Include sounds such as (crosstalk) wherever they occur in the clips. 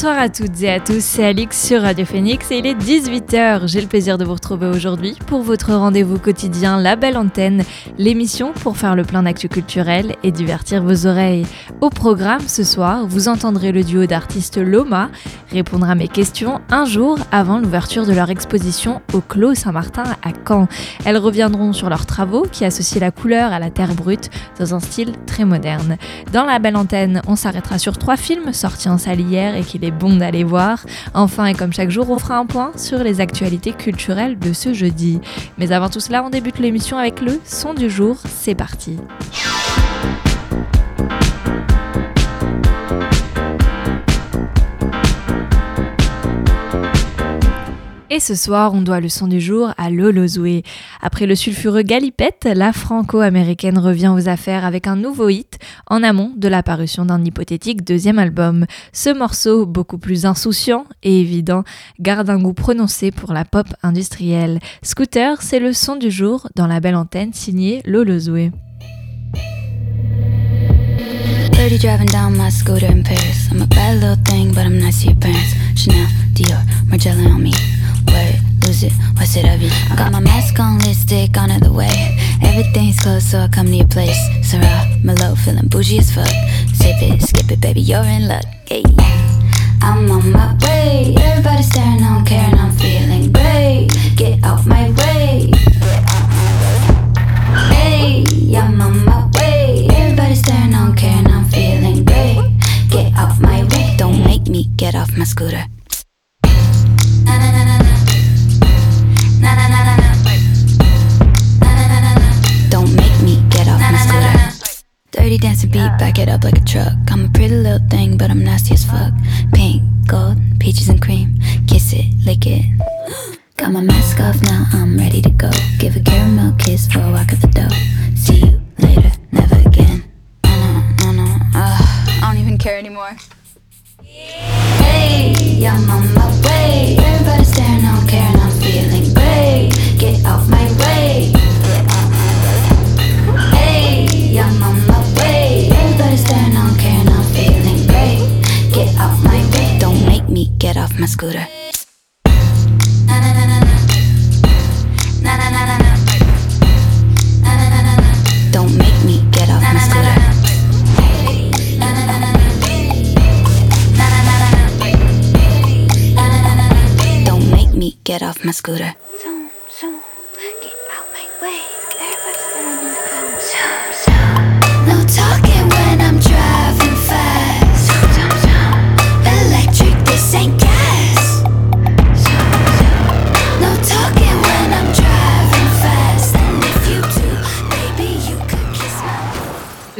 Bonsoir à toutes et à tous, c'est Alix sur Radio Phoenix et il est 18h. J'ai le plaisir de vous retrouver aujourd'hui pour votre rendez-vous quotidien La Belle Antenne, l'émission pour faire le plein d'actu culturel et divertir vos oreilles. Au programme ce soir, vous entendrez le duo d'artistes Loma répondre à mes questions un jour avant l'ouverture de leur exposition au Clos Saint-Martin à Caen. Elles reviendront sur leurs travaux qui associent la couleur à la terre brute dans un style très moderne. Dans La Belle Antenne, on s'arrêtera sur trois films sortis en salle hier et qu'il bon d'aller voir. Enfin, et comme chaque jour, on fera un point sur les actualités culturelles de ce jeudi. Mais avant tout cela, on débute l'émission avec le son du jour. C'est parti. Et ce soir, on doit le son du jour à Lolo Zoué. Après le sulfureux Galipette, la franco-américaine revient aux affaires avec un nouveau hit en amont de l'apparition d'un hypothétique deuxième album. Ce morceau, beaucoup plus insouciant et évident, garde un goût prononcé pour la pop industrielle. Scooter, c'est le son du jour dans la belle antenne signée Lolo Zoué. Lose it, what's it of you? Got my mask on, lipstick on it the way. Everything's closed, so I come to your place. Sarah, Malo, feeling bougie as fuck. Sip it, skip it, baby, you're in luck. Hey. I'm on my way. Everybody staring, I don't care, and I'm feeling great. Get off my way. Hey, I'm on my way. Everybody staring, I don't care, and I'm feeling great. Get off my way. Don't make me get off my scooter. Dirty dancing beat, back it up like a truck. I'm a pretty little thing, but I'm nasty as fuck. Pink, gold, peaches and cream. Kiss it, lick it. (gasps) Got my mask off now, I'm ready to go. Give a caramel kiss for a walk of the dough. See you later, never again. No, no, no, no. I don't even care anymore. Hey, I'm on my way. Everybody staring, Get off my way. Hey, I'm on my way. Everybody staring, I don't care, and I'm feeling great. Get off my way. Don't make me get off my scooter. Na na na na na. Na na na na na. Na na na na na. Don't make me get off my scooter. Na na na na na. Na na na na na. Don't make me get off my scooter.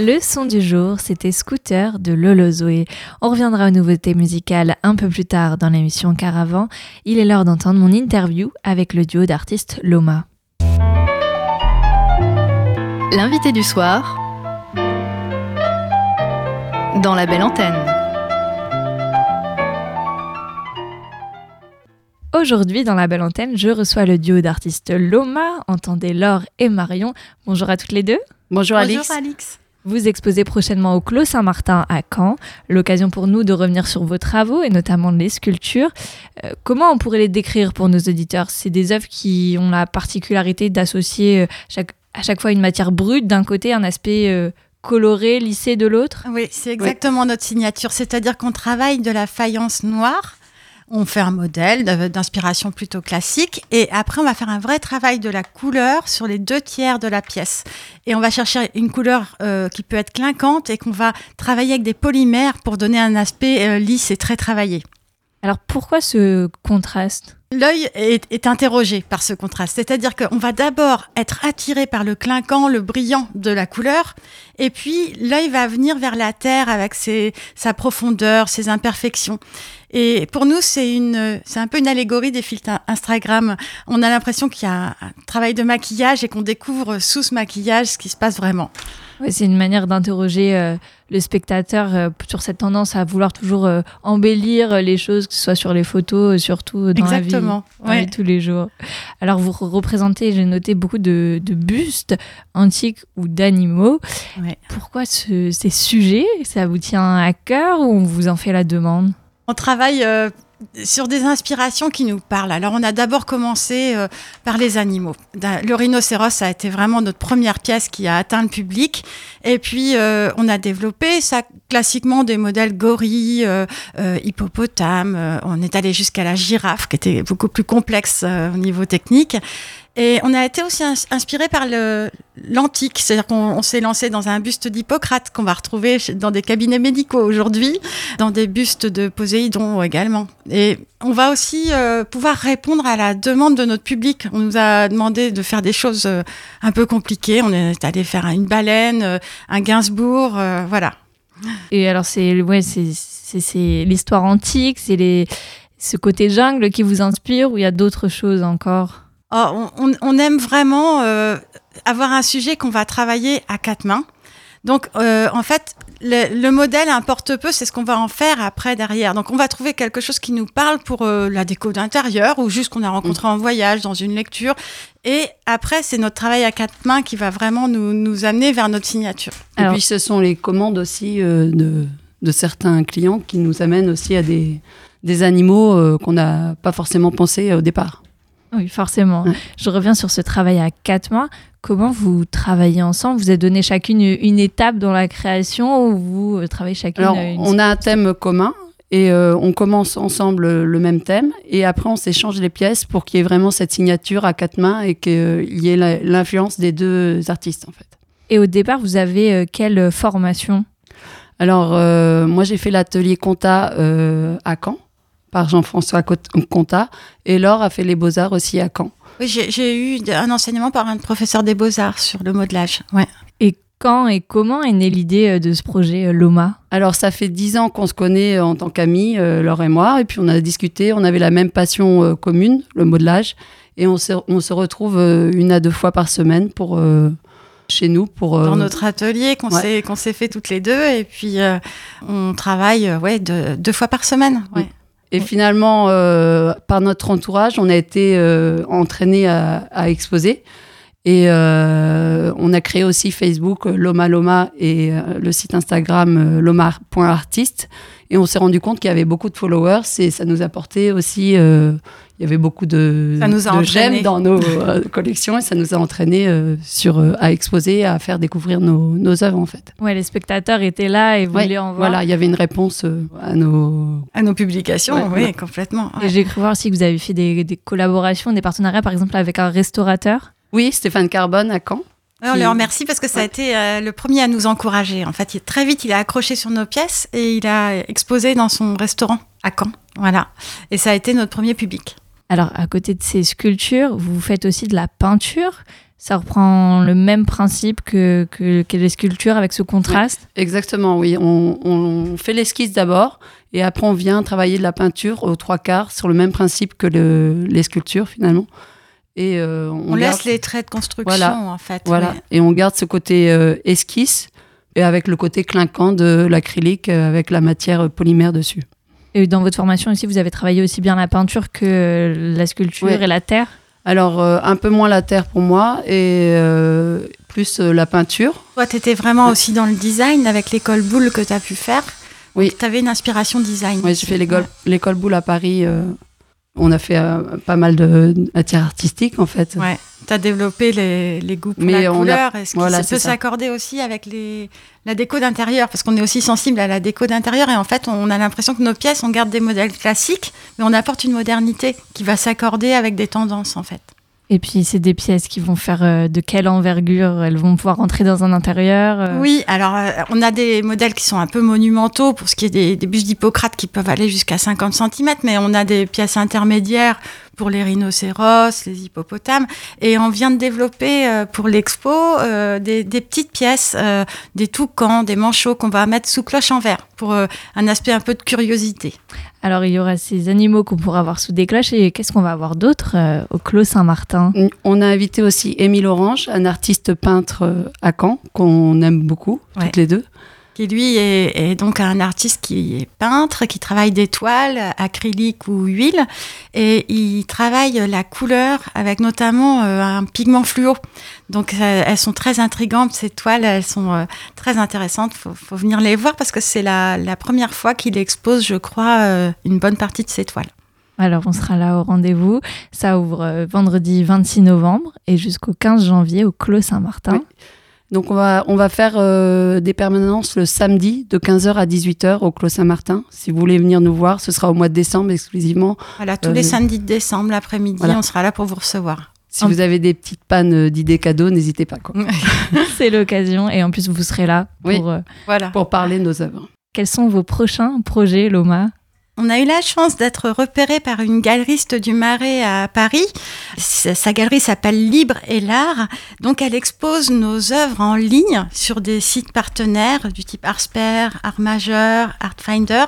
Le son du jour, c'était Scooter de Lolo Zoé. On reviendra aux nouveautés musicales un peu plus tard dans l'émission car avant, il est l'heure d'entendre mon interview avec le duo d'artistes Loma. L'invité du soir dans la belle antenne. Aujourd'hui, dans la belle antenne, je reçois le duo d'artistes Loma, entendez Laure et Marion. Bonjour à toutes les deux. Bonjour, Alix. Alix. Vous exposez prochainement au Clos Saint-Martin à Caen. L'occasion pour nous de revenir sur vos travaux et notamment les sculptures. Euh, comment on pourrait les décrire pour nos auditeurs? C'est des œuvres qui ont la particularité d'associer euh, chaque, à chaque fois une matière brute d'un côté, un aspect euh, coloré, lissé de l'autre? Oui, c'est exactement notre signature. C'est-à-dire qu'on travaille de la faïence noire. On fait un modèle d'inspiration plutôt classique et après on va faire un vrai travail de la couleur sur les deux tiers de la pièce. Et on va chercher une couleur euh, qui peut être clinquante et qu'on va travailler avec des polymères pour donner un aspect euh, lisse et très travaillé. Alors pourquoi ce contraste? L'œil est, interrogé par ce contraste, c'est-à-dire qu'on va d'abord être attiré par le clinquant, le brillant de la couleur, et puis l'œil va venir vers la terre avec ses, sa profondeur, ses imperfections. Et pour nous, c'est une, c'est un peu une allégorie des filtres Instagram. On a l'impression qu'il y a un travail de maquillage et qu'on découvre sous ce maquillage ce qui se passe vraiment. Ouais, c'est une manière d'interroger euh, le spectateur euh, sur cette tendance à vouloir toujours euh, embellir les choses, que ce soit sur les photos, surtout dans Exactement, la vie, ouais. tous les jours. Alors vous représentez, j'ai noté beaucoup de, de, bustes antiques ou d'animaux. Ouais. Pourquoi ce, ces sujets? Ça vous tient à cœur ou on vous en fait la demande? On travaille sur des inspirations qui nous parlent. Alors, on a d'abord commencé euh, par les animaux. Le rhinocéros a été vraiment notre première pièce qui a atteint le public. Et puis, euh, on a développé ça classiquement des modèles gorilles, euh, hippopotames. on est allé jusqu'à la girafe, qui était beaucoup plus complexe au niveau technique. Et on a été aussi inspiré par l'antique, c'est-à-dire qu'on s'est lancé dans un buste d'Hippocrate qu'on va retrouver dans des cabinets médicaux aujourd'hui, dans des bustes de Poséidon également. Et on va aussi euh, pouvoir répondre à la demande de notre public. On nous a demandé de faire des choses euh, un peu compliquées. On est allé faire une baleine, euh, un Gainsbourg, euh, voilà. Et alors c'est ouais, c'est l'histoire antique, c'est ce côté jungle qui vous inspire ou il y a d'autres choses encore? On, on, aime vraiment euh, avoir un sujet qu'on va travailler à quatre mains. Donc, euh, en fait, le, le, modèle importe peu, c'est ce qu'on va en faire après derrière. Donc, on va trouver quelque chose qui nous parle pour euh, la déco d'intérieur ou juste qu'on a rencontré en voyage, dans une lecture. Et après, c'est notre travail à quatre mains qui va vraiment nous, nous amener vers notre signature. Et puis, ce sont les commandes aussi euh, de, de, certains clients qui nous amènent aussi à des, des animaux qu'on n'a pas forcément pensé au départ. Oui, forcément. Ouais. Je reviens sur ce travail à quatre mois. Comment vous travaillez ensemble? Vous êtes donné chacune une étape dans la création ou vous travaillez chacune Alors, une... on a un thème commun et euh, on commence ensemble le même thème et après on s'échange les pièces pour qu'il y ait vraiment cette signature à quatre mains et qu'il y ait l'influence des deux artistes en fait. Et au départ, vous avez euh, quelle formation? Alors, euh, moi j'ai fait l'atelier compta euh, à Caen par Jean-François Conta et Laure a fait les beaux-arts aussi à Caen. Oui, j'ai eu un enseignement par un professeur des beaux-arts sur le modelage. Ouais. Et quand et comment est née l'idée de ce projet Loma? Alors, ça fait dix ans qu'on se connaît en tant qu'amis, euh, Laure et moi, et puis on a discuté, on avait la même passion euh, commune, le modelage, et on se, on se retrouve euh, une à deux fois par semaine pour chez nous pour dans notre atelier qu'on ouais. s'est qu'on s'est fait toutes les deux et puis on travaille ouais de, deux fois par semaine ouais. Et finalement, euh, par notre entourage, on a été euh, entraîné à, à, exposer. Et euh, on a créé aussi Facebook Loma Loma et le site Instagram loma.artiste. Et on s'est rendu compte qu'il y avait beaucoup de followers et ça nous apportait aussi. il y avait beaucoup de, de j'aime dans nos collections et ça nous a entraîné sur à exposer, à faire découvrir nos, nos œuvres en fait. Ouais, les spectateurs étaient là et voulaient ouais, en voir. Voilà, il y avait une réponse à nos à nos publications, ouais, oui, complètement. Et j'ai cru voir aussi que vous avez fait des, des collaborations, des partenariats, par exemple avec un restaurateur. Oui, Stéphane Carbone à Caen. On le remercie parce que ça a été euh, le premier à nous encourager. En fait, il, très vite, il a accroché sur nos pièces et il a exposé dans son restaurant à Caen. Voilà. Et ça a été notre premier public. Alors, à côté de ces sculptures, vous faites aussi de la peinture. Ça reprend le même principe que, que, que les sculptures avec ce contraste oui, Exactement, oui. On, on fait l'esquisse d'abord et après on vient travailler de la peinture aux trois quarts sur le même principe que le, les sculptures finalement. Et euh, on, on garde... laisse les traits de construction voilà, en fait. Voilà. Et on garde ce côté euh, esquisse et avec le côté clinquant de l'acrylique euh, avec la matière polymère dessus. Et dans votre formation aussi, vous avez travaillé aussi bien la peinture que la sculpture et la terre? Alors, euh, un peu moins la terre pour moi et euh, plus euh, la peinture. Toi, tu étais vraiment aussi dans le design avec l'école boule que tu as pu faire. Oui. Tu avais une inspiration design. Oui, j'ai fait l'école boule à Paris. Euh, on a fait pas mal de matière artistique, en fait. Ouais. Tu as développé les, les goûts pour Mais la couleur. a- Est-ce que voilà, ça peut s'accorder aussi avec les, la déco d'intérieur? Parce qu'on est aussi sensible à la déco d'intérieur et en fait, on a l'impression que nos pièces, on garde des modèles classiques, mais on apporte une modernité qui va s'accorder avec des tendances, en fait. Et puis, c'est des pièces qui vont faire euh, de quelle envergure Elles vont pouvoir rentrer dans un intérieur euh. Oui, alors euh, on a des modèles qui sont un peu monumentaux pour ce qui est des, des bustes d'Hippocrate qui peuvent aller jusqu'à 50 cm, mais on a des pièces intermédiaires pour les rhinocéros, les hippopotames. Et on vient de développer euh, pour l'expo euh, des, des petites pièces, euh, des toucans, des manchots qu'on va mettre sous cloche en verre pour euh, un aspect un peu de curiosité. Alors, il y aura ces animaux qu'on pourra voir sous des cloches. Et qu'est-ce qu'on va avoir d'autre euh, au Clos Saint-Martin? On a invité aussi Émile Orange, un artiste peintre à Caen, qu'on aime beaucoup, Ouais. toutes les deux. Qui lui est, est donc un artiste qui est peintre, qui travaille des toiles, acrylique ou huile, et il travaille la couleur avec notamment euh, un pigment fluo. Donc euh, elles sont très intrigantes, ces toiles, elles sont euh, très intéressantes, faut, faut venir les voir parce que c'est la, la première fois qu'il expose, je crois, une bonne partie de ces toiles. Alors, on sera là au rendez-vous. Ça ouvre vendredi 26 novembre et jusqu'au 15 janvier au Clos Saint-Martin. Oui. Donc on va, on va faire euh, des permanences le samedi de 15h à 18h au Clos Saint-Martin. Si vous voulez venir nous voir, ce sera au mois de décembre exclusivement. Voilà, tous Euh, les samedis de décembre, l'après-midi, voilà. on sera là pour vous recevoir. Si En- vous avez des petites pannes euh, d'idées cadeaux, n'hésitez pas. Quoi. (laughs) C'est l'occasion. Et en plus, vous serez là pour. Oui. euh, Voilà. Pour parler de nos œuvres. quels sont vos prochains projets, Loma? On a eu la chance d'être repéré par une galeriste du Marais à Paris. Sa galerie s'appelle Libre et l'Art. Donc, elle expose nos œuvres en ligne sur des sites partenaires du type Arsper, Art Majeur, Artfinder.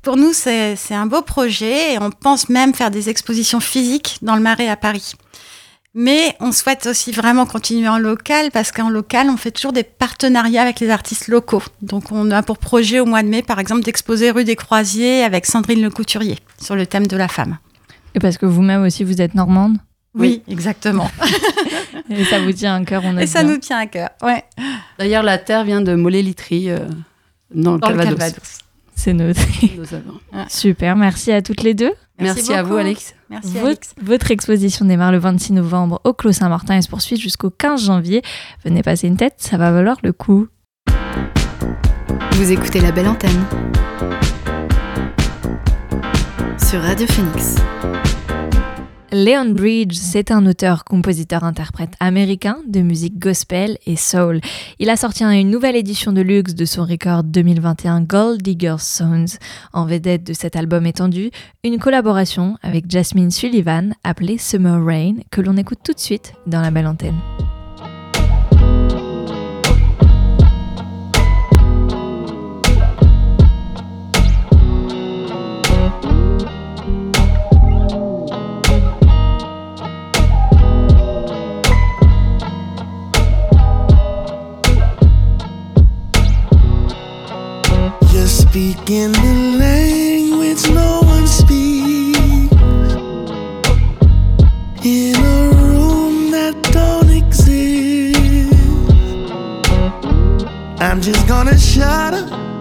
Pour nous, c'est un beau projet et on pense même faire des expositions physiques dans le Marais à Paris. Mais on souhaite aussi vraiment continuer en local parce qu'en local, on fait toujours des partenariats avec les artistes locaux. Donc, on a pour projet au mois de mai, par exemple, d'exposer rue des Croisiers avec Sandrine Le Couturier sur le thème de la femme. Et parce que vous-même aussi, vous êtes normande? Oui, exactement. (laughs) Et ça vous tient à cœur, on Et est ça bien. nous tient à cœur. Ouais. D'ailleurs, la terre vient de Mollet-Litry, euh, dans le Dans le Calvados. Calvados. C'est noté. Nos œuvres. Super, merci à toutes les deux. Merci, à vous, Alex. Merci, votre, Alex. votre exposition démarre le 26 novembre au Clos Saint-Martin et se poursuit jusqu'au 15 janvier. Venez passer une tête, ça va valoir le coup. Vous écoutez la belle antenne sur Radio Phoenix. Leon Bridge, c'est un auteur, compositeur, interprète américain de musique gospel et soul. Il a sorti une nouvelle édition de luxe de son record 2021 Gold Digger Sounds. En vedette de cet album étendu, une collaboration avec Jasmine Sullivan appelée Summer Rain que l'on écoute tout de suite dans la belle antenne. Speaking the language no one speaks in a room that don't exist. I'm just gonna shut up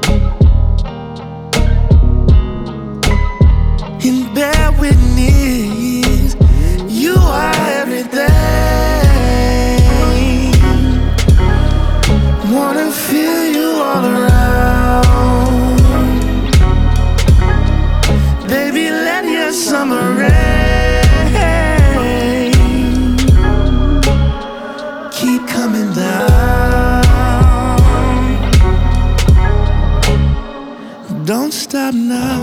Don't stop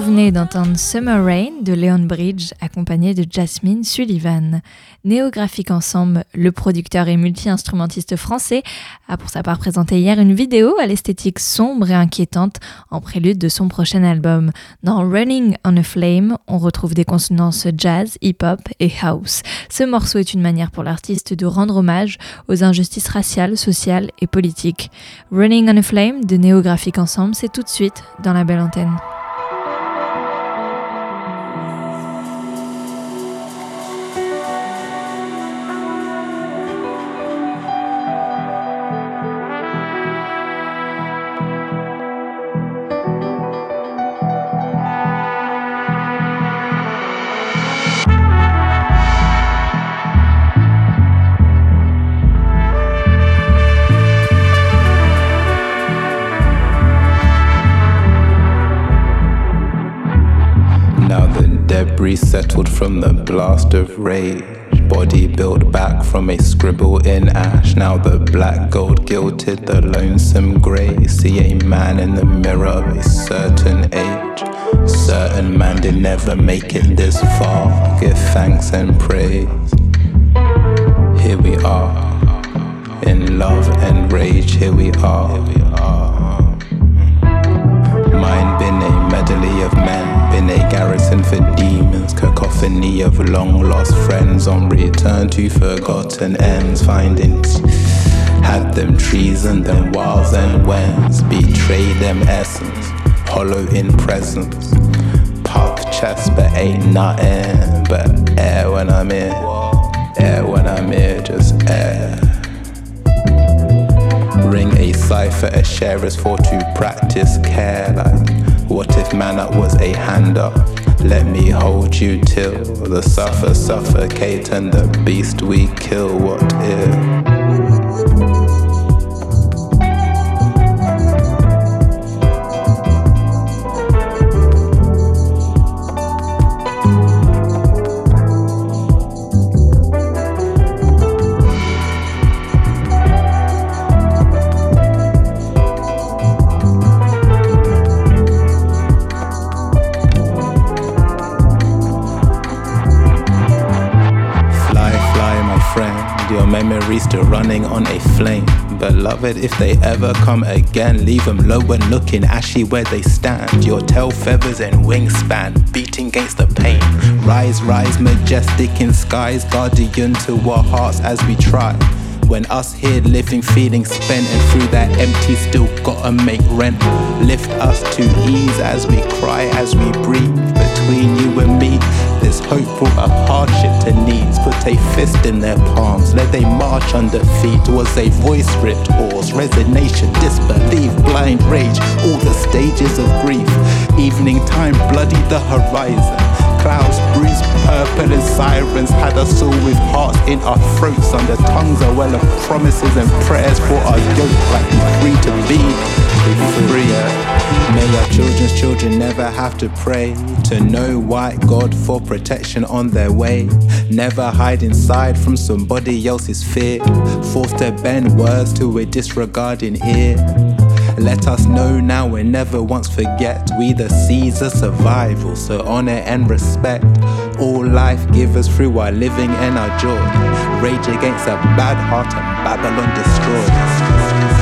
Vous venez d'entendre Summer Rain de Leon Bridge, accompagné de Jasmine Sullivan. Néographique Ensemble, le producteur et multi-instrumentiste français, a pour sa part présenté hier une vidéo à l'esthétique sombre et inquiétante en prélude de son prochain album. Dans Running on a Flame, on retrouve des consonances jazz, hip-hop et house. Ce morceau est une manière pour l'artiste de rendre hommage aux injustices raciales, sociales et politiques. Running on a Flame de Néographique Ensemble, c'est tout de suite dans la belle antenne. Blast of rage. Body built back from a scribble in ash. Now the black gold gilded the lonesome grey. See a man in the mirror of a certain age. Certain man did never make it this far. Give thanks and praise. Here we are. In love and rage, here we are. Mine a for demons, cacophony of long lost friends on return to forgotten ends, finding had them treason, them wiles and wens, betray them essence, hollow in presence, puff chest but ain't nothing but air when I'm in, air when I'm here, just air. Ring a cipher, a share is for to practice care. Like, what if man up was a hand up? Let me hold you till the suffer suffocate and the beast we kill. What if? Running on a flame. Beloved, if they ever come again, leave them low and looking ashy where they stand. Your tail feathers and wingspan beating against the pain. Rise, rise, majestic in skies, guardian to our hearts as we try. When us here living, feeling spent, and through that empty, still gotta make rent. Lift us to ease as we cry, as we breathe. Between you and me, there's hope for a hardship to needs. Put a fist in their palms, let they march under feet. Was a voice ripped hoarse, resignation, disbelief, blind rage, all the stages of grief. Evening time, bloody the horizon. Clouds bruised purple and sirens had us all with hearts in our throats. Under tongues a well of promises and prayers for our yoke, like we free to be, be free. May our children's children never have to pray to know white God for protection on their way. Never hide inside from somebody else's fear. Forced to bend words to a disregarding ear. Let us know now and never once forget we the seeds of survival, so honor and respect all life givers through our living and our joy. Rage against a bad heart and Babylon destroyed.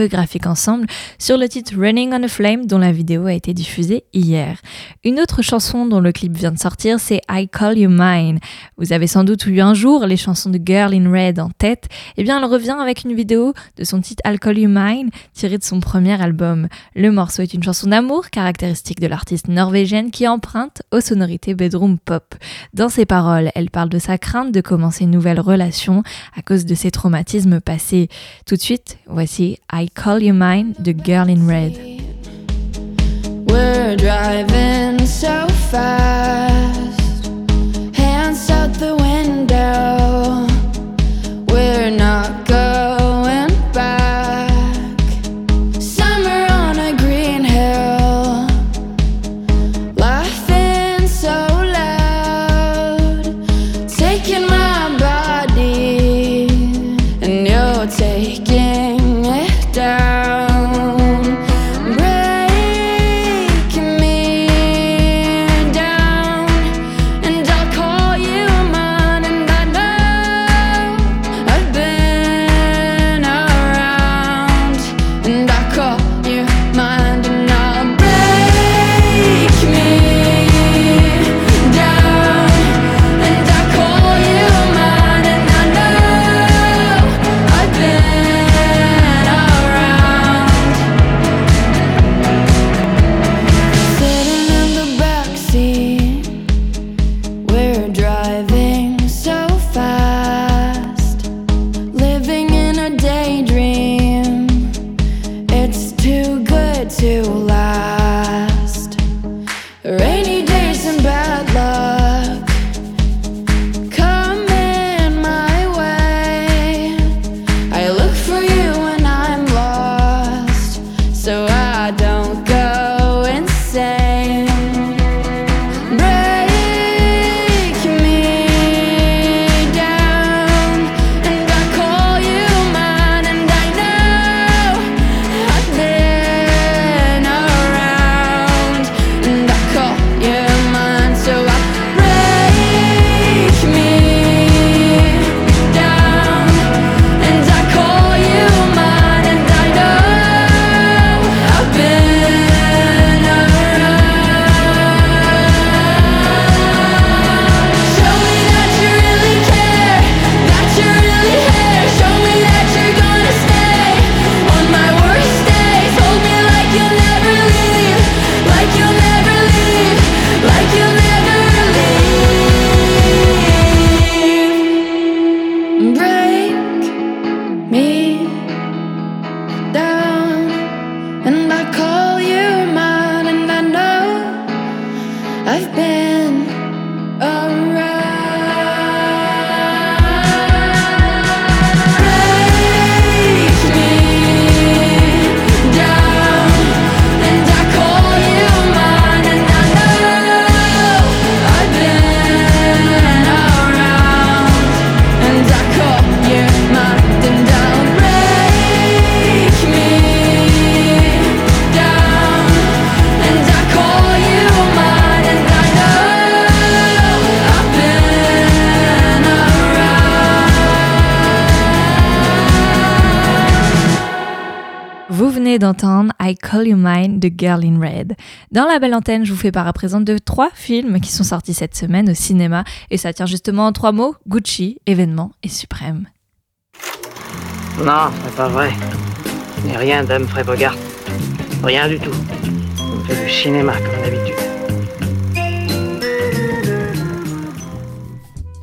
D'entendre Néographique ensemble sur le titre Running on a Flame dont la vidéo a été diffusée hier. Une autre chanson dont le clip vient de sortir, c'est I Call You Mine. Vous avez sans doute eu un jour les chansons de Girl in Red en tête. Eh bien, elle revient avec une vidéo de son titre I Call You Mine tirée de son premier album. Le morceau est une chanson d'amour caractéristique de l'artiste norvégienne qui emprunte aux sonorités bedroom pop. Dans ses paroles, elle parle de sa crainte de commencer une nouvelle relation à cause de ses traumatismes passés. Tout de suite, voici I Call You Mine de Girl in Red. Driving so fast, De Girl in Red. Dans la belle antenne, je vous fais part à présent de trois films qui sont sortis cette semaine au cinéma et ça tient justement en trois mots Gucci, événement et suprême. Non, c'est pas vrai. N'est rien d'Humphrey Bogart. Rien du tout. On fait du cinéma comme d'habitude.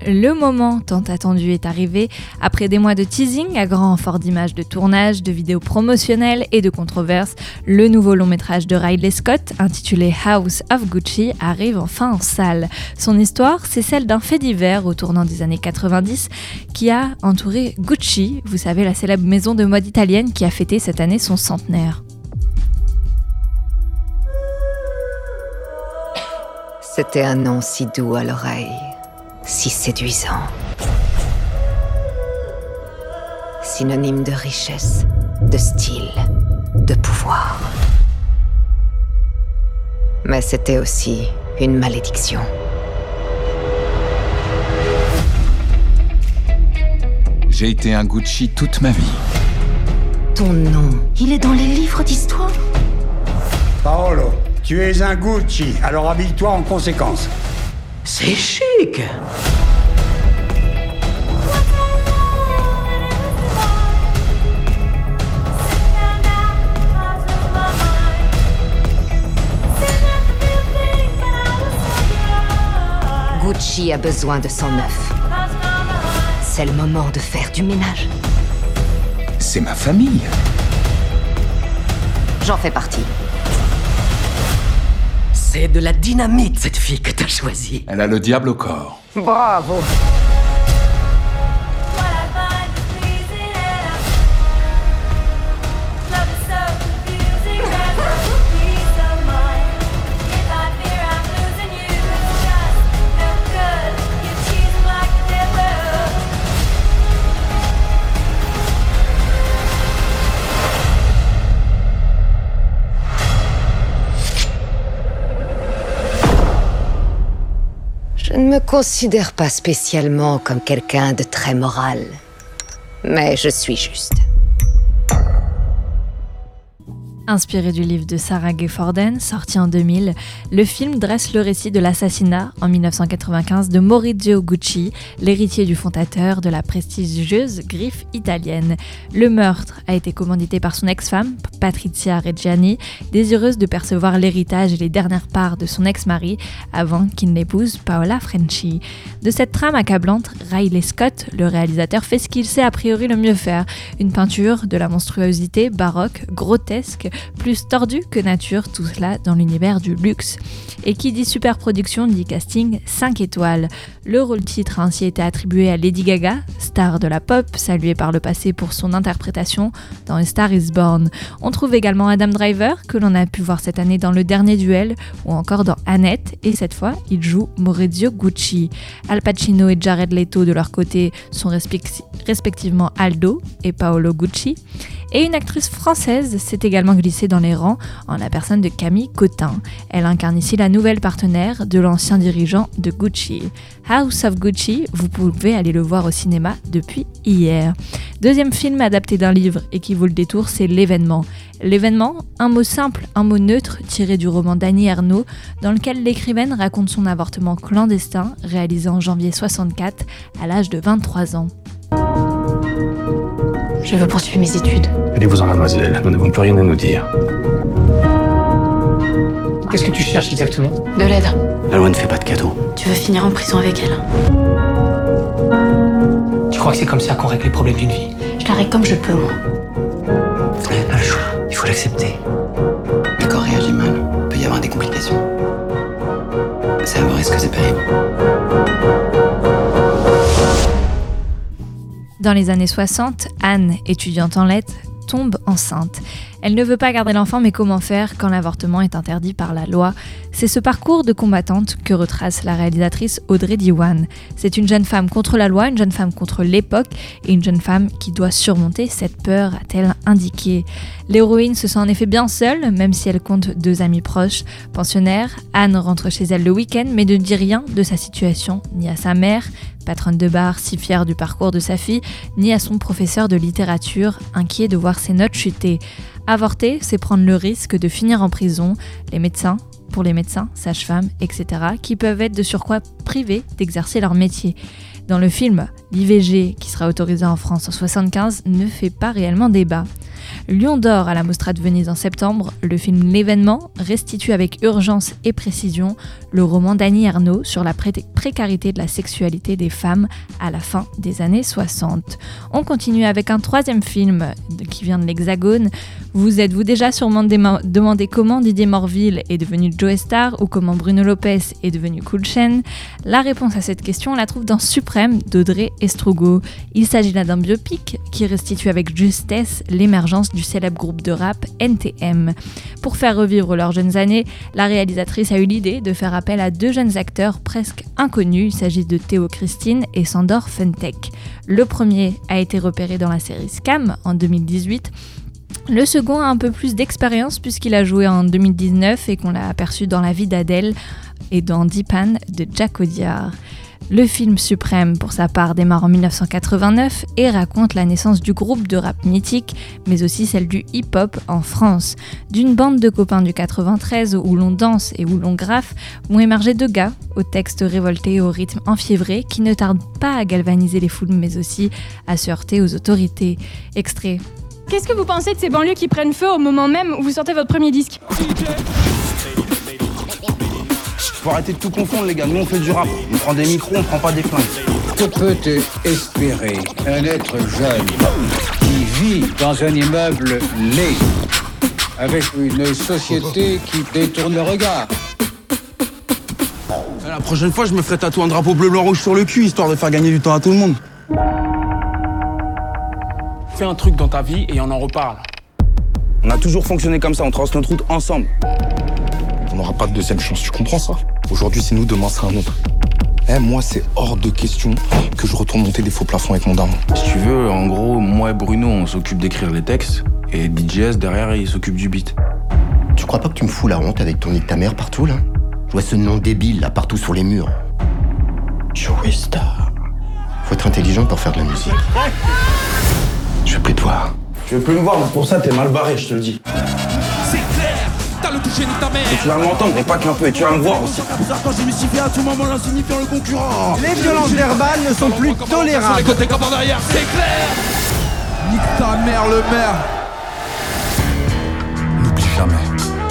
Le moment tant attendu est arrivé. Après des mois de teasing à grand renfort d'images de tournage, de vidéos promotionnelles et de controverses, le nouveau long métrage de Ridley Scott, intitulé House of Gucci, arrive enfin en salle. Son histoire, c'est celle d'un fait divers au tournant des années 90 qui a entouré Gucci, vous savez, la célèbre maison de mode italienne qui a fêté cette année son centenaire. C'était un nom si doux à l'oreille, si séduisant. Synonyme de richesse, de style, de pouvoir. Mais c'était aussi une malédiction. J'ai été un Gucci toute ma vie. Ton nom, il est dans les livres d'histoire. Paolo, tu es un Gucci, alors habille-toi en conséquence. C'est chic Gucci a besoin de son neuf. C'est le moment de faire du ménage. C'est ma famille. J'en fais partie. C'est de la dynamite, cette fille que t'as choisie. Elle a le diable au corps. Bravo. Ne me considère pas spécialement comme quelqu'un de très moral. Mais je suis juste. Inspiré du livre de Sarah Gay Forden, sorti en 2000, le film dresse le récit de l'assassinat en 1995 de Maurizio Gucci, l'héritier du fondateur de la prestigieuse griffe italienne. Le meurtre a été commandité par son ex-femme, Patrizia Reggiani, désireuse de percevoir l'héritage et les dernières parts de son ex-mari avant qu'il n'épouse Paola Franchi. De cette trame accablante, Riley Scott, le réalisateur, fait ce qu'il sait a priori le mieux faire, une peinture de la monstruosité baroque, grotesque, plus tordu que nature, tout cela dans l'univers du luxe. Et qui dit super production dit casting 5 étoiles. Le rôle titre a ainsi été attribué à Lady Gaga, star de la pop, saluée par le passé pour son interprétation dans Star is Born. On trouve également Adam Driver, que l'on a pu voir cette année dans Le Dernier Duel, ou encore dans Annette, et cette fois, il joue Maurizio Gucci. Al Pacino et Jared Leto, de leur côté, sont respecti- respectivement Aldo et Paolo Gucci. Et une actrice française s'est également glissée dans les rangs en la personne de Camille Cotin. Elle incarne ici la nouvelle partenaire de l'ancien dirigeant de Gucci. House of Gucci, vous pouvez aller le voir au cinéma depuis hier. Deuxième film adapté d'un livre et qui vaut le détour, c'est L'événement. L'événement, un mot simple, un mot neutre tiré du roman d'Annie Ernaux, dans lequel l'écrivaine raconte son avortement clandestin réalisé en janvier 64 à l'âge de 23 ans. Je veux poursuivre mes études. Allez-vous-en, mademoiselle, nous n'avons plus rien à nous dire. Qu'est-ce que tu cherches exactement? De l'aide. La loi ne fait pas de cadeaux. Tu veux finir en prison avec elle Tu crois que c'est comme ça qu'on règle les problèmes d'une vie? Je la règle comme je peux, moi. Vous n'avez pas le choix, il faut l'accepter. Le corps réagit mal, il peut y avoir des complications. C'est à vos risques et périls. Dans les années 60, Anne, étudiante en lettres, tombe enceinte. Elle ne veut pas garder l'enfant, mais comment faire quand l'avortement est interdit par la loi? C'est ce parcours de combattante que retrace la réalisatrice Audrey Diwan. C'est une jeune femme contre la loi, une jeune femme contre l'époque et une jeune femme qui doit surmonter cette peur, a-t-elle indiqué. L'héroïne se sent en effet bien seule, même si elle compte deux amis proches. Pensionnaire, Anne rentre chez elle le week-end, mais ne dit rien de sa situation, ni à sa mère, patronne de bar si fière du parcours de sa fille, ni à son professeur de littérature, inquiet de voir ses notes chuter. Avorter, c'est prendre le risque de finir en prison. Les médecins, pour les médecins, sages-femmes, etc., qui peuvent être de surcroît privés d'exercer leur métier. Dans le film, l'IVG, qui sera autorisé en France en 75, ne fait pas réellement débat. Lion d'or à la Mostra de Venise en septembre, le film L'événement restitue avec urgence et précision le roman d'Annie Ernaux sur la pré- précarité de la sexualité des femmes à la fin des années 60. On continue avec un troisième film qui vient de l'Hexagone. Vous êtes-vous déjà sûrement demandé comment Didier Morville est devenu Joe Star ou comment Bruno Lopez est devenu Cool Chain La réponse à cette question, on la trouve dans Suprême d'Audrey Estrugo. Il s'agit là d'un biopic qui restitue avec justesse l'émergence du célèbre groupe de rap NTM. Pour faire revivre leurs jeunes années, la réalisatrice a eu l'idée de faire appel à deux jeunes acteurs presque inconnus. Il s'agit de Théo Christine et Sandor Funtech. Le premier a été repéré dans la série Scam en 2018. Le second a un peu plus d'expérience puisqu'il a joué en 2019 et qu'on l'a aperçu dans La vie d'Adèle et dans Dipan de Jack Audiard. Le film Suprême, pour sa part, démarre en 1989 et raconte la naissance du groupe de rap mythique, mais aussi celle du hip-hop en France. D'une bande de copains du 93 où l'on danse et où l'on graffe, vont émerger deux gars, aux textes révoltés et au rythme enfiévré, qui ne tardent pas à galvaniser les foules, mais aussi à se heurter aux autorités. Extrait. Qu'est-ce que vous pensez de ces banlieues qui prennent feu au moment même où vous sortez votre premier disque? Faut arrêter de tout confondre, les gars. Nous, on fait du rap. On prend des micros, on prend pas des flingues. Que peut espérer un être jeune qui vit dans un immeuble laid, avec une société qui détourne le regard? La prochaine fois, je me ferai tatouer un drapeau bleu, blanc, rouge sur le cul, histoire de faire gagner du temps à tout le monde. Fais un truc dans ta vie et on en reparle. On a toujours fonctionné comme ça, on trace notre route ensemble. On n'aura pas de deuxième chance, tu comprends ça? Aujourd'hui c'est nous, demain c'est un autre. Eh, moi c'est hors de question que je retourne monter des faux plafonds avec mon daron. Si tu veux, en gros, moi et Bruno, on s'occupe d'écrire les textes, et DJS derrière, il s'occupe du beat. Tu crois pas que tu me fous la honte avec ton nique ta mère partout là? Je vois ce nom débile là partout sur les murs. Joey Star. Faut être intelligent pour faire de la musique. Je veux plus te voir. Tu veux plus me voir, mais pour ça, t'es mal barré, je te le dis. Le toucher ni ta mère. Et tu vas m'entendre, et pas qu'un peu, et tu vas me voir aussi. Quand je me suis fait à tout moment l'insignifiant le concurrent. Les violences verbales ne sont plus Sur les tolérables. côtés comme en arrière, c'est clair. Nique ta mère, le maire. N'oublie jamais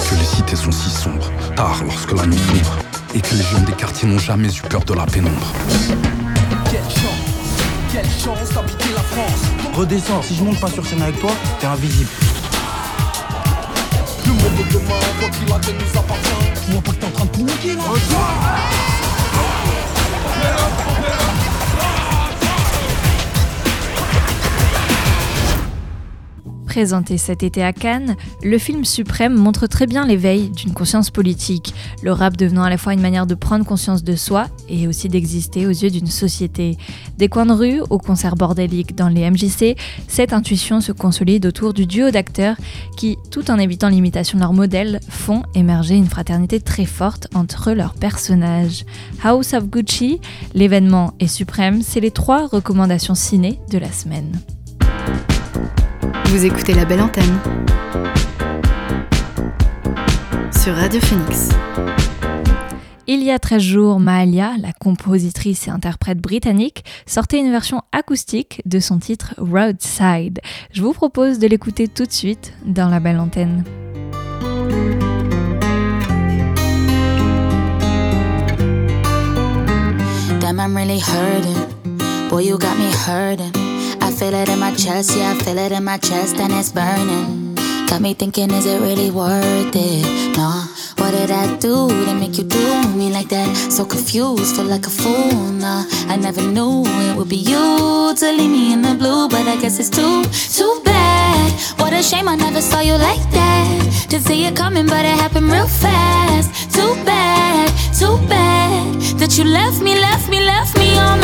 que les cités sont si sombres, tard lorsque la nuit sombre, et que les jeunes des quartiers n'ont jamais eu peur de la pénombre. Quelle chance, quelle chance d'habiter la France. Redescends, si je monte pas sur scène avec toi, t'es invisible. De demain, quoi qu'il advienne, nous appartient. Tu vois pas que t'es en train de niquer là? Présenté cet été à Cannes, le film Suprême montre très bien l'éveil d'une conscience politique, le rap devenant à la fois une manière de prendre conscience de soi et aussi d'exister aux yeux d'une société. Des coins de rue aux concerts bordéliques dans les MJC, cette intuition se consolide autour du duo d'acteurs qui, tout en évitant l'imitation de leurs modèles, font émerger une fraternité très forte entre leurs personnages. House of Gucci, l'événement et Suprême, c'est les trois recommandations ciné de la semaine. Vous écoutez la belle antenne sur Radio Phoenix. Il y a 13 jours, Mahalia, la compositrice et interprète britannique, sortait une version acoustique de son titre Roadside. Je vous propose de l'écouter tout de suite dans la belle antenne. Damn, I'm really hurting. Boy, you got me hurting. I feel it in my chest, yeah, I feel it in my chest, and it's burning. Got me thinking, is it really worth it? No. What did I do to make you do me like that? So confused, feel like a fool. Nah, I never knew it would be you to leave me in the blue, but I guess it's too, too bad. What a shame I never saw you like that. Didn't see it coming, but it happened real fast. Too bad, too bad that you left me, left me, left me on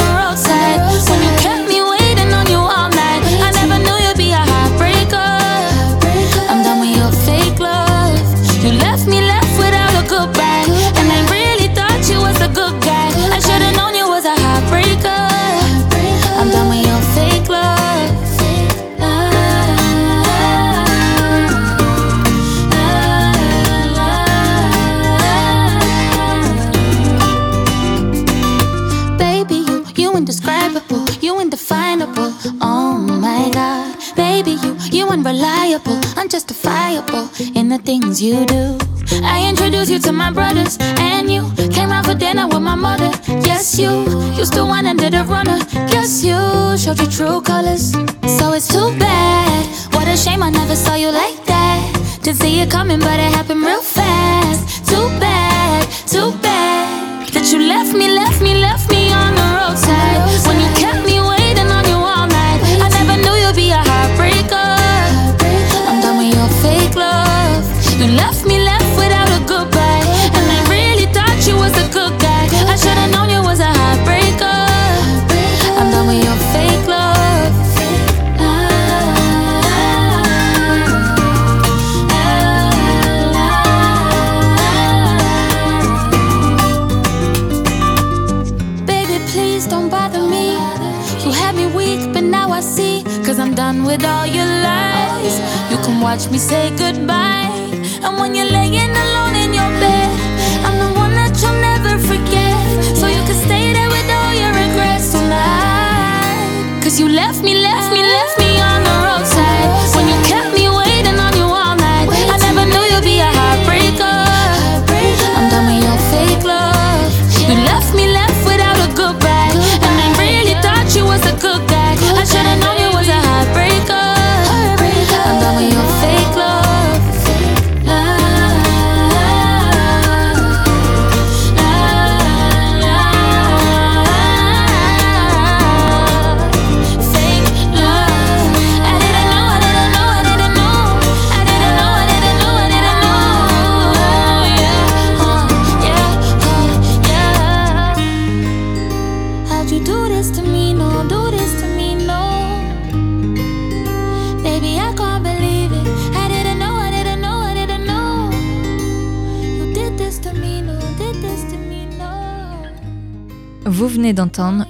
you do. I introduced you to my brothers, and you came round for dinner with my mother. Yes, you used to wine under the runner. Guess you showed your true colors. So it's too bad. What a shame I never saw you like that. Didn't see it coming, but it happened real fast.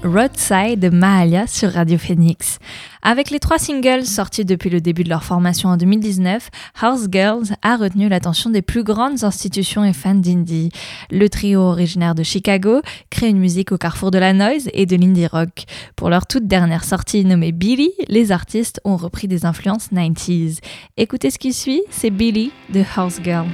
Roadside Mahalia sur Radio Phoenix. Avec les trois singles sortis depuis le début de leur formation en 2019, House Girls a retenu l'attention des plus grandes institutions et fans d'indie. Le trio originaire de Chicago crée une musique au carrefour de la noise et de l'indie rock. Pour leur toute dernière sortie nommée Billy, les artistes ont repris des influences 90s. Écoutez ce qui suit, c'est Billy de House Girl.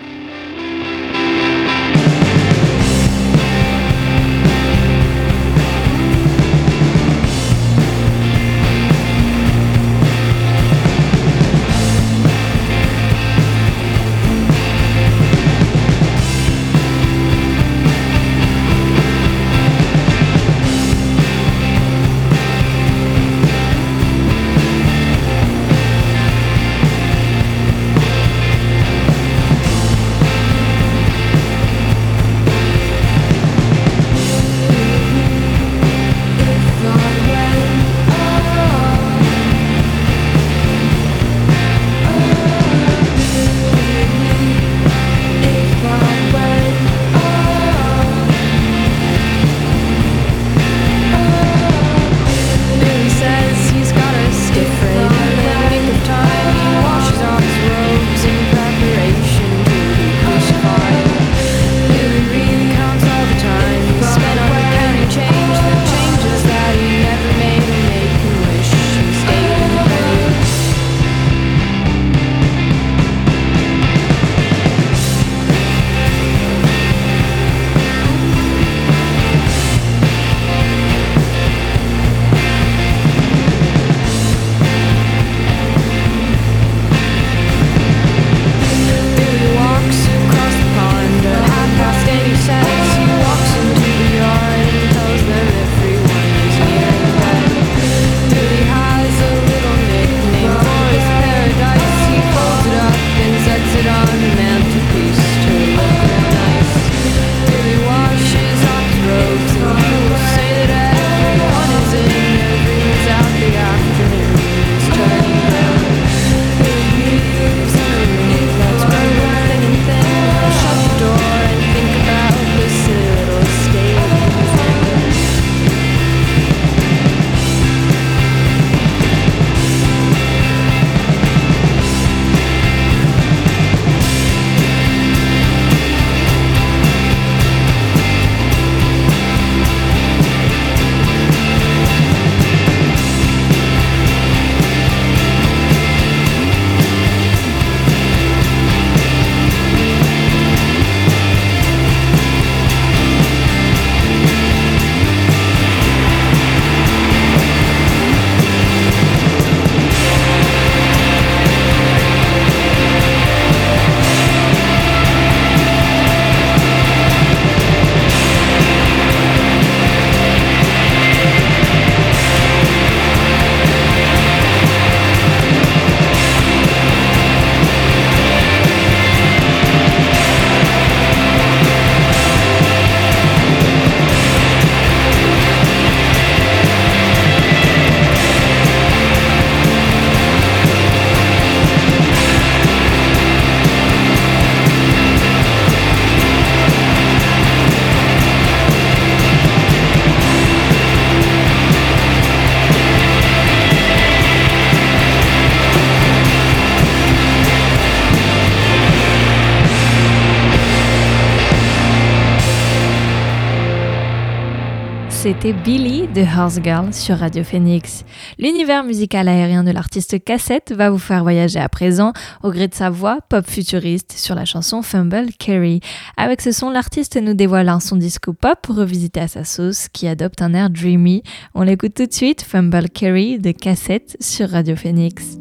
C'était Billy de Horse Girl sur Radio Phoenix. L'univers musical aérien de l'artiste Cassette va vous faire voyager à présent au gré de sa voix pop futuriste sur la chanson Fumble Carry. Avec ce son, l'artiste nous dévoile un son disco pop revisité à sa sauce qui adopte un air dreamy. On l'écoute tout de suite, Fumble Carry de Cassette sur Radio Phoenix.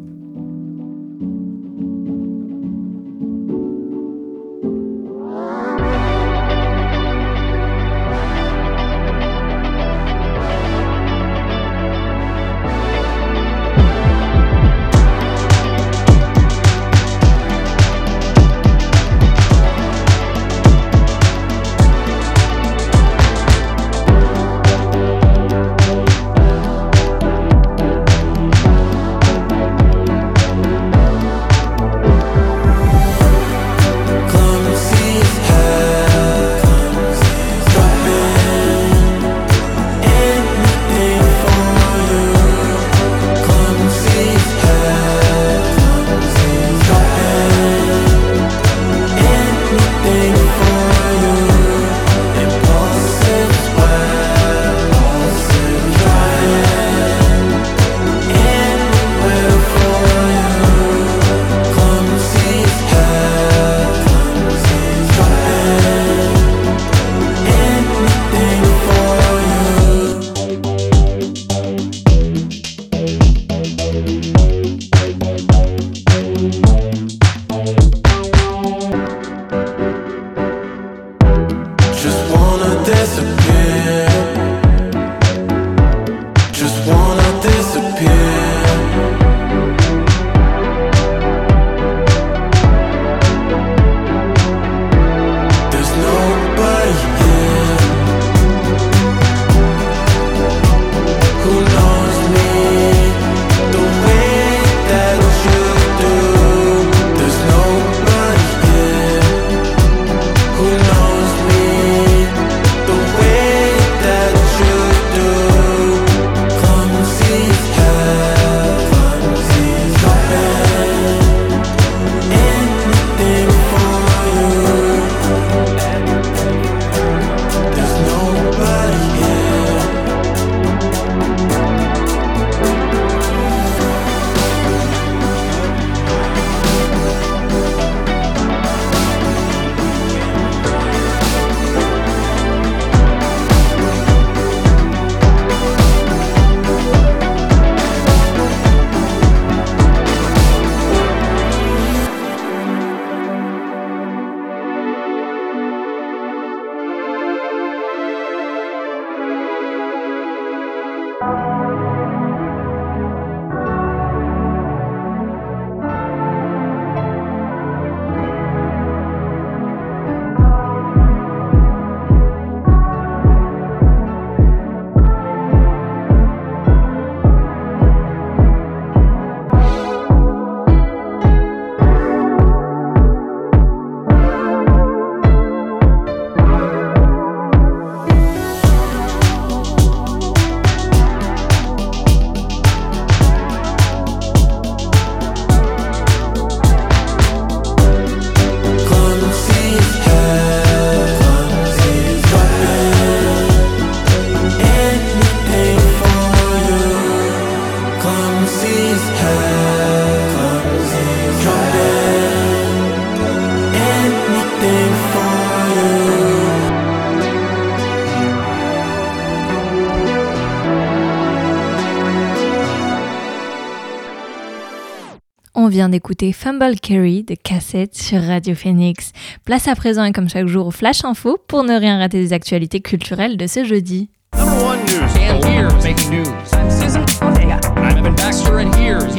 Vient d'écouter Fumble Carry de Cassette sur Radio Phoenix. Place à présent et comme chaque jour au Flash Info pour ne rien rater des actualités culturelles de ce jeudi. Number one news. And here's making news. I'm Susan Ortega. I'm Evan Baxter, and here's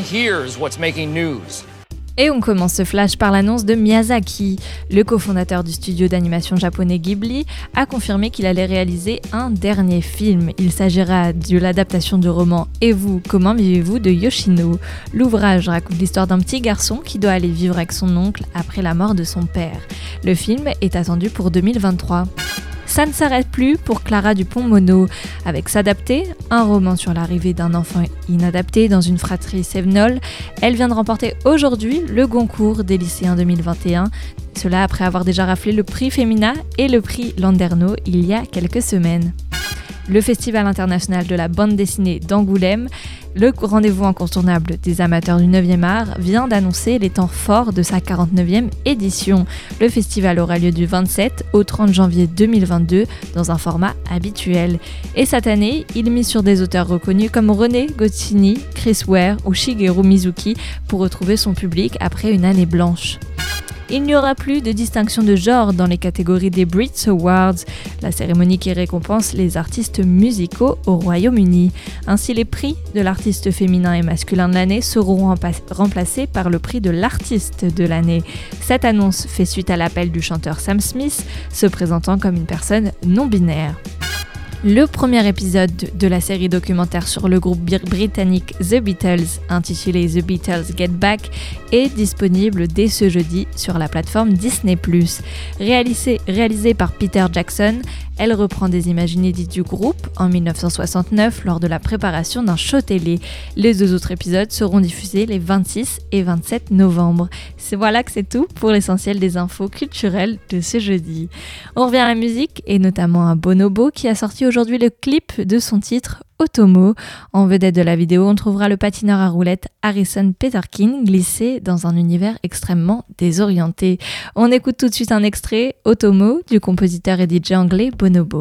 here's what's making news. Et on commence ce flash par l'annonce de Miyazaki. Le cofondateur du studio d'animation japonais Ghibli a confirmé qu'il allait réaliser un dernier film. Il s'agira de l'adaptation du roman Et vous, comment vivez-vous de Yoshino? L'ouvrage raconte l'histoire d'un petit garçon qui doit aller vivre avec son oncle après la mort de son père. Le film est attendu pour 2023. Ça ne s'arrête plus pour Clara Dupont-Mono. Avec S'adapter, un roman sur l'arrivée d'un enfant inadapté dans une fratrie sévenole, elle vient de remporter aujourd'hui le Goncourt des lycéens 2021. Cela après avoir déjà raflé le prix Femina et le prix Landerneau il y a quelques semaines le Festival international de la bande dessinée d'Angoulême, le rendez-vous incontournable des amateurs du 9e art, vient d'annoncer les temps forts de sa 49e édition. Le festival aura lieu du 27 au 30 janvier 2022 dans un format habituel. Et cette année, il mise sur des auteurs reconnus comme René Goscinny, Chris Ware ou Shigeru Mizuki pour retrouver son public après une année blanche. Il n'y aura plus de distinction de genre dans les catégories des Brits Awards, la cérémonie qui récompense les artistes musicaux au Royaume-Uni. Ainsi, les prix de l'artiste féminin et masculin de l'année seront remplacés par le prix de l'artiste de l'année. Cette annonce fait suite à l'appel du chanteur Sam Smith, se présentant comme une personne non binaire. Le premier épisode de la série documentaire sur le groupe britannique The Beatles, intitulé The Beatles Get Back, est disponible dès ce jeudi sur la plateforme Disney ⁇ Réalisé, par Peter Jackson, elle reprend des images inédites du groupe en 1969 lors de la préparation d'un show télé. Les deux autres épisodes seront diffusés les 26 et 27 novembre. C'est voilà que c'est tout pour l'essentiel des infos culturelles de ce jeudi. On revient à la musique et notamment à Bonobo qui a sorti aujourd'hui le clip de son titre Otomo. En vedette de la vidéo, on trouvera le patineur à roulettes Harrison Peterkin glissé dans un univers extrêmement désorienté. On écoute tout de suite un extrait Otomo du compositeur et DJ anglais Bonobo.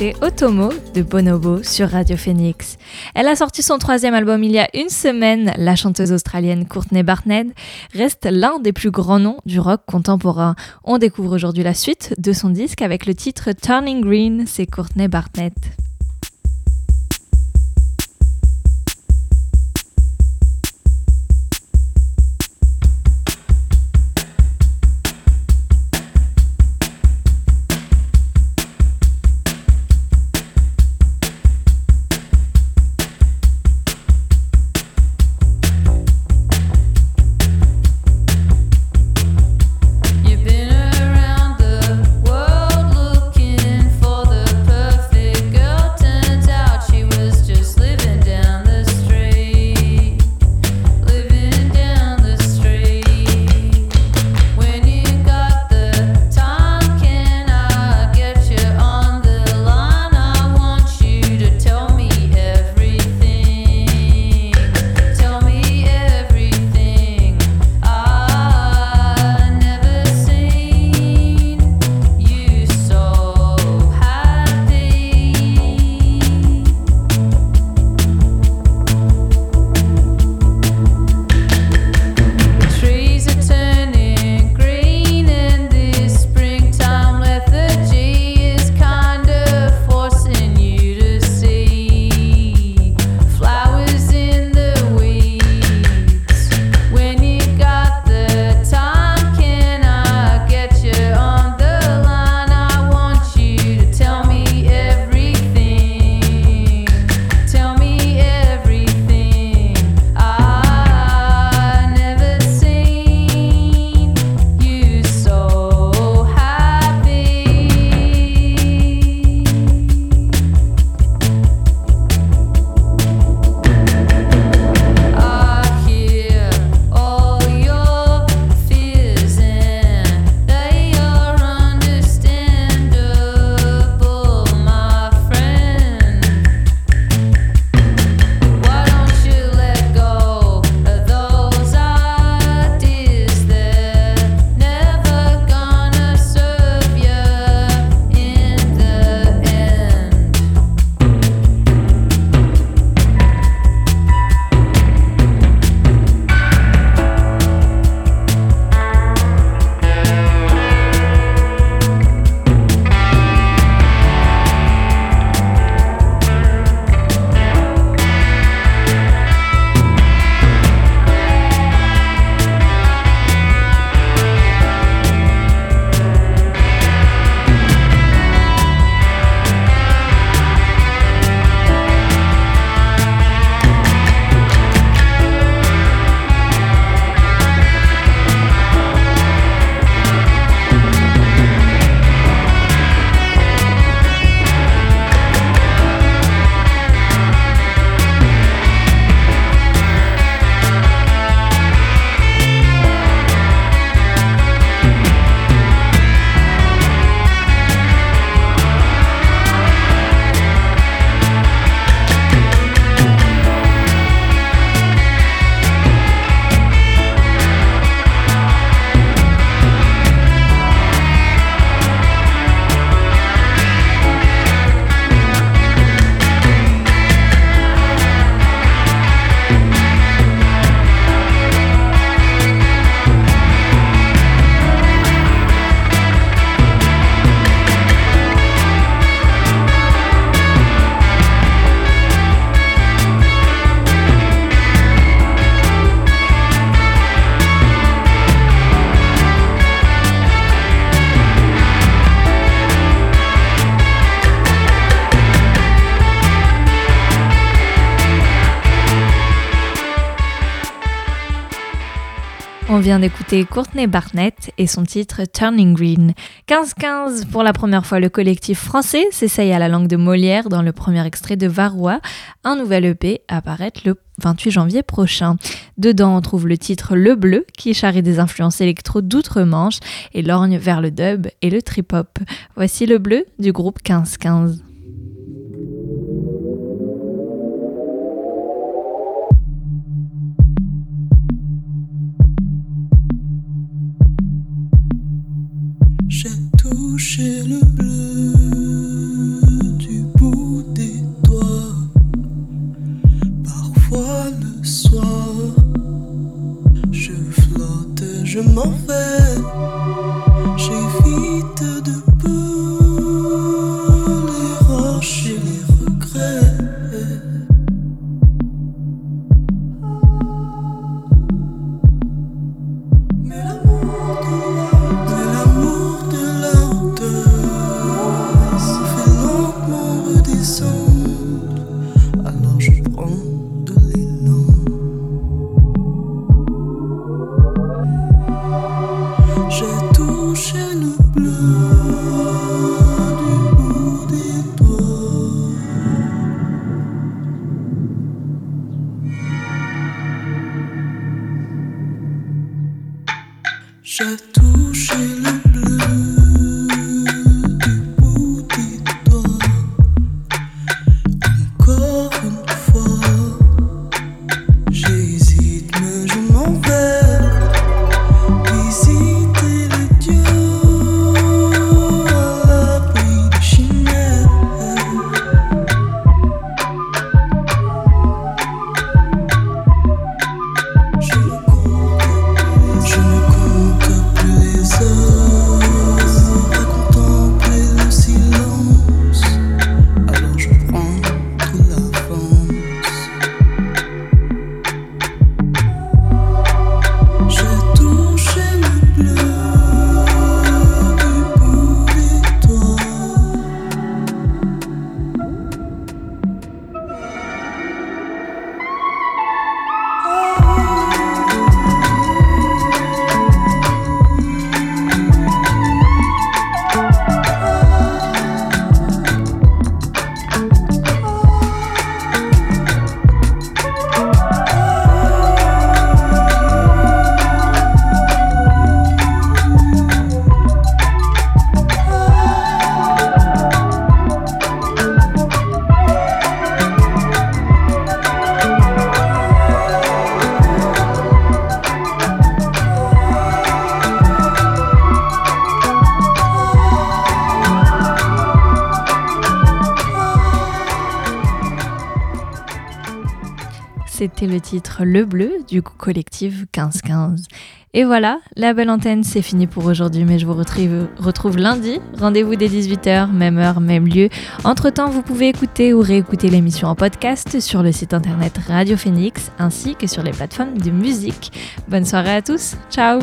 Otomo de Bonobo sur Radio Phoenix. Elle a sorti son troisième album il y a une semaine. La chanteuse australienne Courtney Barnett reste l'un des plus grands noms du rock contemporain. On découvre aujourd'hui la suite de son disque avec le titre Turning Green. C'est Courtney Barnett. On vient d'écouter Courtney Barnett et son titre Turning Green. 15-15, pour la première fois, le collectif français s'essaye à la langue de Molière dans le premier extrait de Varroa. Un nouvel EP apparaître le 28 janvier prochain. Dedans, on trouve le titre Le Bleu, qui charrie des influences électro d'outre-Manche et lorgne vers le dub et le trip-hop. Voici Le Bleu du groupe 15-15. Touché le bleu du bout des doigts. Parfois le soir, je flotte, je m'en vais. J'évite de le titre Le Bleu du collectif 1515. Et voilà, la belle antenne, c'est fini pour aujourd'hui, mais je vous retrouve, retrouve lundi. Rendez-vous dès 18h, même heure, même lieu. Entre-temps, vous pouvez écouter ou réécouter l'émission en podcast sur le site internet Radio Phoenix ainsi que sur les plateformes de musique. Bonne soirée à tous, ciao